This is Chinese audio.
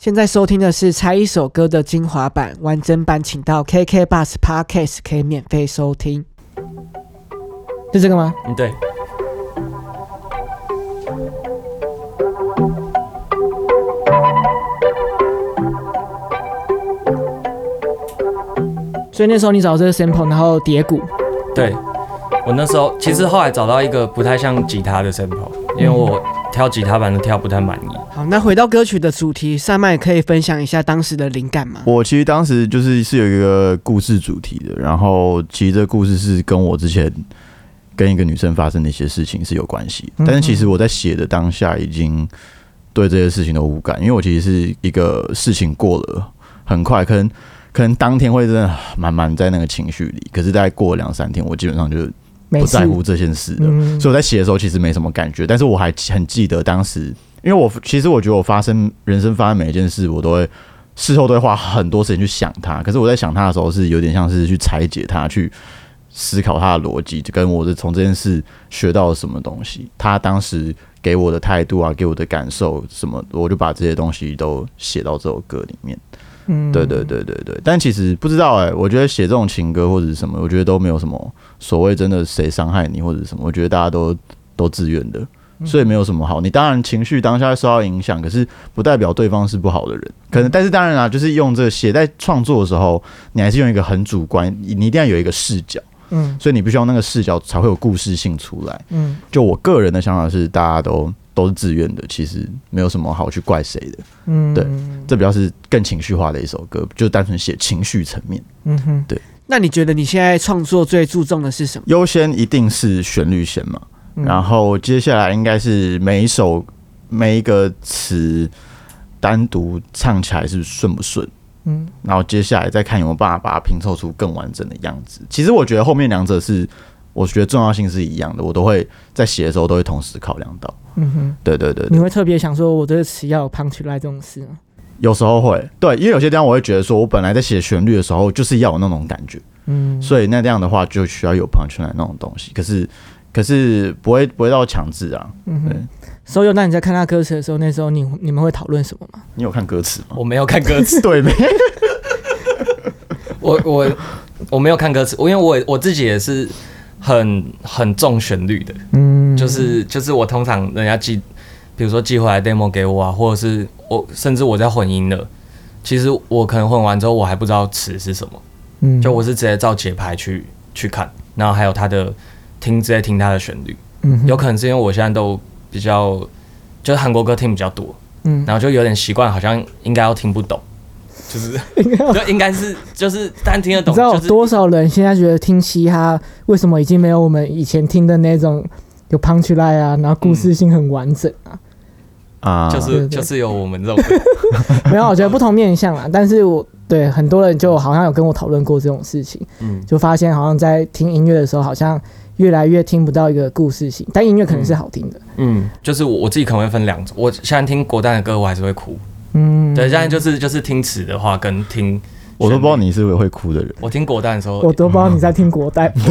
现在收听的是猜一首歌的精华版，完整版请到 KK Bus Podcast 可以免费收听。是这个吗？嗯，对。所以那时候你找这个 sample，然后叠鼓。对，我那时候其实后来找到一个不太像吉他的 sample，因为我挑吉他版的挑不太满意。好，那回到歌曲的主题，上麦可以分享一下当时的灵感吗？我其实当时就是是有一个故事主题的，然后其实这个故事是跟我之前跟一个女生发生的一些事情是有关系，但是其实我在写的当下已经对这些事情都无感，因为我其实是一个事情过了很快，可能。可能当天会真的满满在那个情绪里，可是大概过了两三天，我基本上就不在乎这件事的。所以我在写的时候其实没什么感觉，但是我还很记得当时，因为我 其实我觉得我发生人生发生每一件事，我都会事后都会花很多时间去想它。可是我在想它的时候，是有点像是去拆解它，去思考它的逻辑，就跟我是从这件事学到了什么东西，他当时给我的态度啊，给我的感受什么，我就把这些东西都写到这首歌里面。嗯，对对对对对，但其实不知道哎，我觉得写这种情歌或者是什么，我觉得都没有什么所谓真的谁伤害你或者什么，我觉得大家都都自愿的，所以没有什么好。你当然情绪当下受到影响，可是不代表对方是不好的人，可能。但是当然啊，就是用这个写在创作的时候，你还是用一个很主观，你一定要有一个视角，嗯，所以你必须要那个视角才会有故事性出来，嗯。就我个人的想法是，大家都。都是自愿的，其实没有什么好去怪谁的。嗯，对，这比较是更情绪化的一首歌，就单纯写情绪层面。嗯哼，对。那你觉得你现在创作最注重的是什么？优先一定是旋律线嘛，然后接下来应该是每一首每一个词单独唱起来是顺不顺？嗯，然后接下来再看有没有办法把它拼凑出更完整的样子。其实我觉得后面两者是。我觉得重要性是一样的，我都会在写的时候都会同时考量到。嗯哼，对对对。你会特别想说，我这个词要有 punch line 这种事吗？有时候会，对，因为有些地方我会觉得说，我本来在写旋律的时候就是要有那种感觉，嗯，所以那这样的话就需要有 punch line 那种东西。可是，可是不会不会到强制啊。嗯哼。所以，那你在看他歌词的时候，那时候你你们会讨论什么吗？你有看歌词吗？我没有看歌词，对没？我我我没有看歌词，我因为我我自己也是。很很重旋律的，嗯，就是就是我通常人家寄，比如说寄回来 demo 给我啊，或者是我甚至我在混音的，其实我可能混完之后我还不知道词是什么，嗯，就我是直接照节拍去去看，然后还有他的听直接听他的旋律，嗯，有可能是因为我现在都比较就是韩国歌听比较多，嗯，然后就有点习惯，好像应该要听不懂。就是就应该是就是单听得懂。你知道多少人现在觉得听嘻哈为什么已经没有我们以前听的那种有 punch line 啊，然后故事性很完整啊？啊，就是就是有我们这种 没有，我觉得不同面向啊。但是我对很多人就好像有跟我讨论过这种事情，嗯，就发现好像在听音乐的时候，好像越来越听不到一个故事性，但音乐可能是好听的。嗯，就是我我自己可能会分两种，我现在听国丹的歌，我还是会哭。嗯，对，现在就是就是听词的话跟听，我都不知道你是会哭的人。我听国蛋的时候，我都不知道你在听国代。